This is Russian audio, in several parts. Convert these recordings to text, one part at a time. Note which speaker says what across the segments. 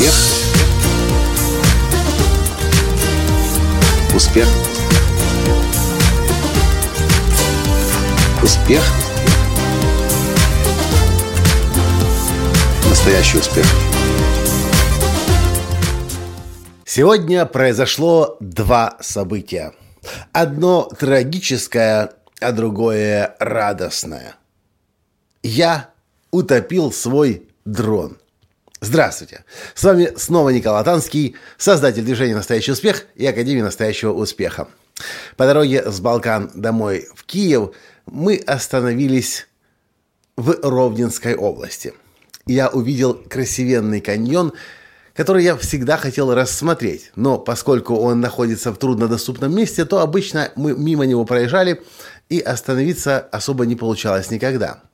Speaker 1: Успех. Успех. Успех. Настоящий успех.
Speaker 2: Сегодня произошло два события. Одно трагическое, а другое радостное. Я утопил свой дрон. Здравствуйте! С вами снова Николай Танский, создатель движения «Настоящий успех» и Академии «Настоящего успеха». По дороге с Балкан домой в Киев мы остановились в Ровненской области. Я увидел красивенный каньон, который я всегда хотел рассмотреть, но поскольку он находится в труднодоступном месте, то обычно мы мимо него проезжали, и остановиться особо не получалось никогда –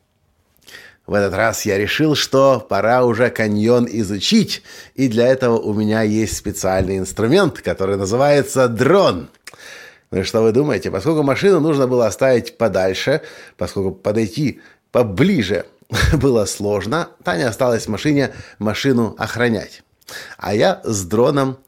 Speaker 2: в этот раз я решил, что пора уже каньон изучить, и для этого у меня есть специальный инструмент, который называется дрон. Ну и что вы думаете? Поскольку машину нужно было оставить подальше, поскольку подойти поближе было сложно, Таня осталась в машине машину охранять. А я с дроном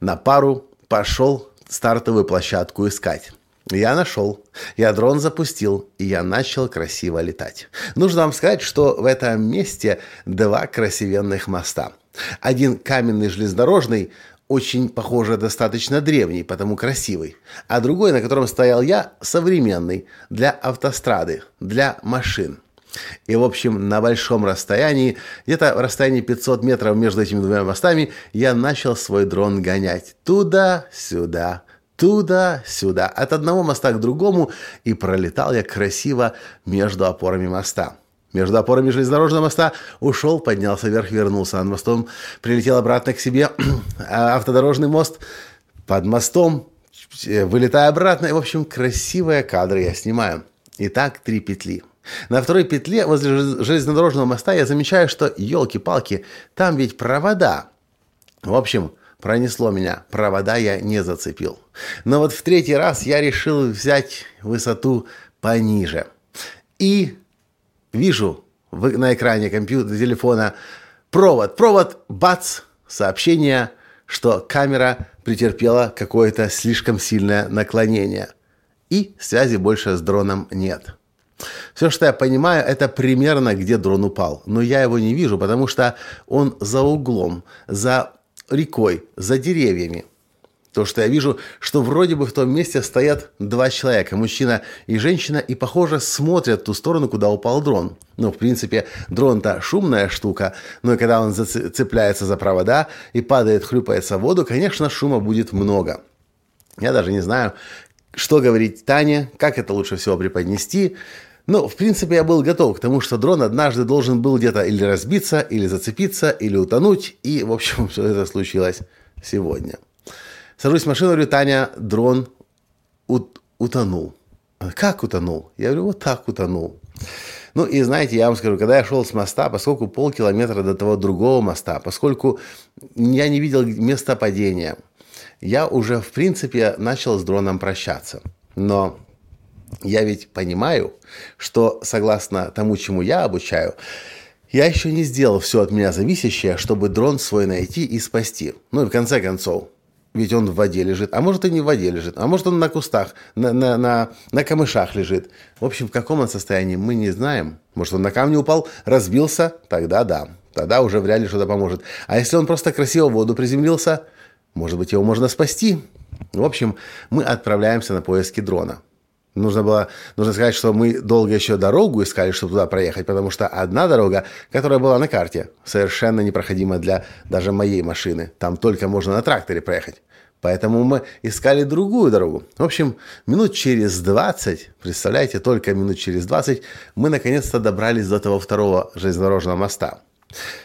Speaker 2: на пару пошел стартовую площадку искать. Я нашел. Я дрон запустил, и я начал красиво летать. Нужно вам сказать, что в этом месте два красивенных моста. Один каменный железнодорожный, очень, похоже, достаточно древний, потому красивый. А другой, на котором стоял я, современный, для автострады, для машин. И, в общем, на большом расстоянии, где-то в расстоянии 500 метров между этими двумя мостами, я начал свой дрон гонять туда-сюда, туда-сюда, от одного моста к другому, и пролетал я красиво между опорами моста. Между опорами железнодорожного моста ушел, поднялся вверх, вернулся. Над мостом прилетел обратно к себе автодорожный мост. Под мостом, э, вылетая обратно. И, в общем, красивые кадры я снимаю. Итак, три петли. На второй петле возле железнодорожного моста я замечаю, что, елки-палки, там ведь провода. В общем, Пронесло меня, провода я не зацепил. Но вот в третий раз я решил взять высоту пониже. И вижу на экране компьютера, телефона провод, провод, бац, сообщение, что камера претерпела какое-то слишком сильное наклонение. И связи больше с дроном нет. Все, что я понимаю, это примерно, где дрон упал. Но я его не вижу, потому что он за углом, за рекой, за деревьями. То, что я вижу, что вроде бы в том месте стоят два человека, мужчина и женщина, и, похоже, смотрят в ту сторону, куда упал дрон. Ну, в принципе, дрон-то шумная штука, но и когда он цепляется за провода и падает, хлюпается в воду, конечно, шума будет много. Я даже не знаю, что говорить Тане, как это лучше всего преподнести. Ну, в принципе, я был готов к тому, что дрон однажды должен был где-то или разбиться, или зацепиться, или утонуть. И, в общем, все это случилось сегодня. Сажусь в машину, говорю, Таня, дрон ут утонул. Как утонул? Я говорю, вот так утонул. Ну и знаете, я вам скажу, когда я шел с моста, поскольку полкилометра до того другого моста, поскольку я не видел места падения, я уже, в принципе, начал с дроном прощаться. Но я ведь понимаю, что согласно тому, чему я обучаю, я еще не сделал все от меня зависящее, чтобы дрон свой найти и спасти. Ну и в конце концов, ведь он в воде лежит, а может и не в воде лежит, а может он на кустах, на, на, на, на камышах лежит. В общем, в каком он состоянии, мы не знаем. Может он на камне упал, разбился, тогда да, тогда уже вряд ли что-то поможет. А если он просто красиво в воду приземлился, может быть его можно спасти. В общем, мы отправляемся на поиски дрона. Нужно было, нужно сказать, что мы долго еще дорогу искали, чтобы туда проехать, потому что одна дорога, которая была на карте, совершенно непроходима для даже моей машины. Там только можно на тракторе проехать. Поэтому мы искали другую дорогу. В общем, минут через 20, представляете, только минут через 20, мы наконец-то добрались до того второго железнодорожного моста.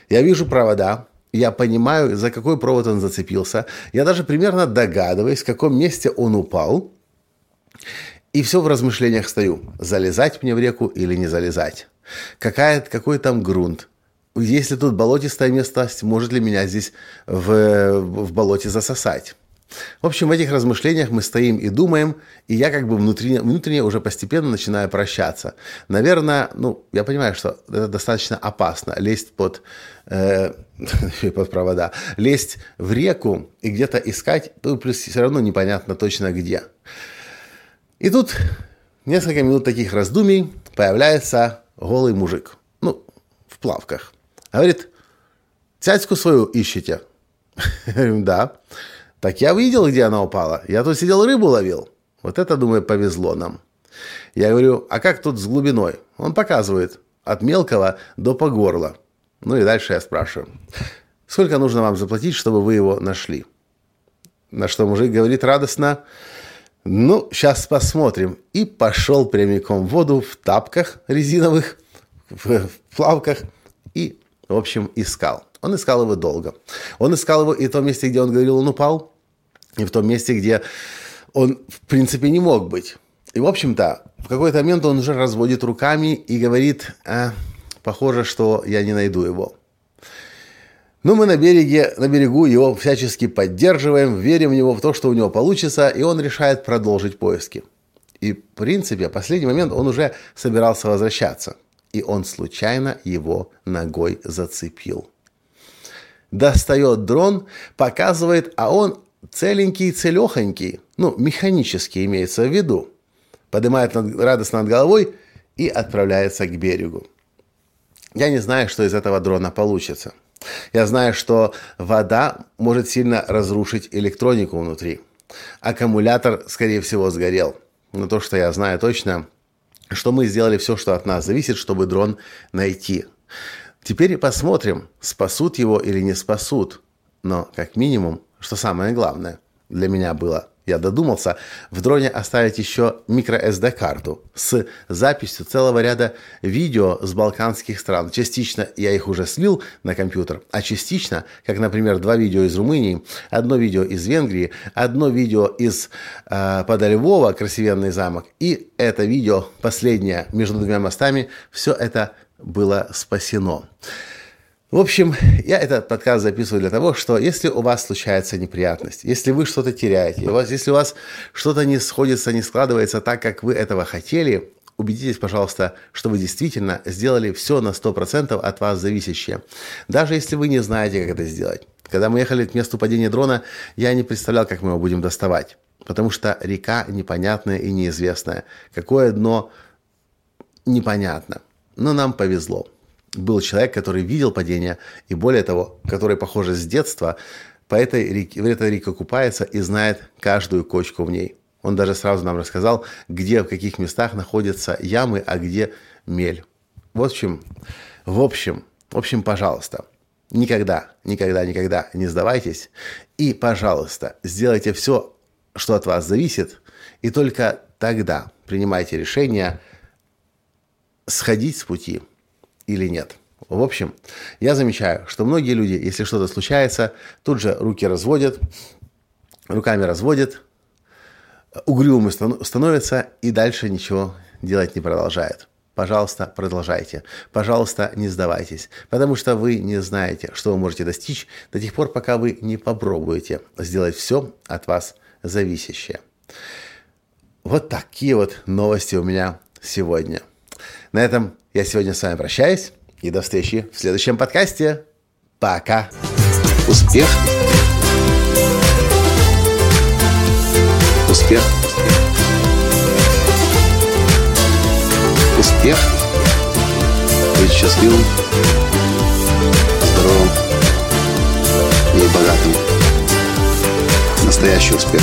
Speaker 2: Я вижу провода, я понимаю, за какой провод он зацепился. Я даже примерно догадываюсь, в каком месте он упал. И все в размышлениях стою. Залезать мне в реку или не залезать? Какая, какой там грунт? Если тут болотистая местность, может ли меня здесь в, в болоте засосать? В общем, в этих размышлениях мы стоим и думаем, и я как бы внутренне, внутренне уже постепенно начинаю прощаться. Наверное, ну, я понимаю, что это достаточно опасно, лезть под, э, под провода, лезть в реку и где-то искать, ну, плюс все равно непонятно точно где. И тут несколько минут таких раздумий появляется голый мужик, ну, в плавках. Говорит, цяцку свою ищете? да. Так я видел, где она упала. Я тут сидел рыбу ловил. Вот это, думаю, повезло нам. Я говорю, а как тут с глубиной? Он показывает. От мелкого до по горло. Ну и дальше я спрашиваю. Сколько нужно вам заплатить, чтобы вы его нашли? На что мужик говорит радостно. Ну, сейчас посмотрим. И пошел прямиком в воду в тапках резиновых, в плавках. И, в общем, искал. Он искал его долго. Он искал его и в том месте, где он говорил, он упал, и в том месте, где он, в принципе, не мог быть. И, в общем-то, в какой-то момент он уже разводит руками и говорит, а, похоже, что я не найду его. Но мы на, береге, на берегу его всячески поддерживаем, верим в него, в то, что у него получится, и он решает продолжить поиски. И, в принципе, в последний момент он уже собирался возвращаться. И он случайно его ногой зацепил достает дрон, показывает, а он целенький, целехонький, ну, механический имеется в виду, поднимает над, радостно над головой и отправляется к берегу. Я не знаю, что из этого дрона получится. Я знаю, что вода может сильно разрушить электронику внутри. Аккумулятор, скорее всего, сгорел. Но то, что я знаю точно, что мы сделали все, что от нас зависит, чтобы дрон найти. Теперь посмотрим, спасут его или не спасут. Но, как минимум, что самое главное для меня было, я додумался в дроне оставить еще microSD-карту с записью целого ряда видео с балканских стран. Частично я их уже слил на компьютер, а частично, как, например, два видео из Румынии, одно видео из Венгрии, одно видео из э, подо Львова, красивенный замок, и это видео, последнее, между двумя мостами, все это было спасено. В общем, я этот подкаст записываю для того, что если у вас случается неприятность, если вы что-то теряете, у вас, если у вас что-то не сходится, не складывается так, как вы этого хотели, убедитесь, пожалуйста, что вы действительно сделали все на 100% от вас зависящее. Даже если вы не знаете, как это сделать. Когда мы ехали к месту падения дрона, я не представлял, как мы его будем доставать. Потому что река непонятная и неизвестная. Какое дно непонятно. Но нам повезло. Был человек, который видел падение, и более того, который, похоже, с детства по этой реке, в этой реке купается и знает каждую кочку в ней. Он даже сразу нам рассказал, где, в каких местах находятся ямы, а где мель. В общем, в общем, в общем, пожалуйста, никогда, никогда, никогда не сдавайтесь. И, пожалуйста, сделайте все, что от вас зависит, и только тогда принимайте решение – сходить с пути или нет. В общем, я замечаю, что многие люди, если что-то случается, тут же руки разводят, руками разводят, угрюмы становятся и дальше ничего делать не продолжают. Пожалуйста, продолжайте. Пожалуйста, не сдавайтесь, потому что вы не знаете, что вы можете достичь до тех пор, пока вы не попробуете сделать все от вас зависящее. Вот такие вот новости у меня сегодня. На этом я сегодня с вами прощаюсь. И до встречи в следующем подкасте. Пока. Успех. Успех. Успех. Быть счастливым, здоровым и богатым. Настоящий успех.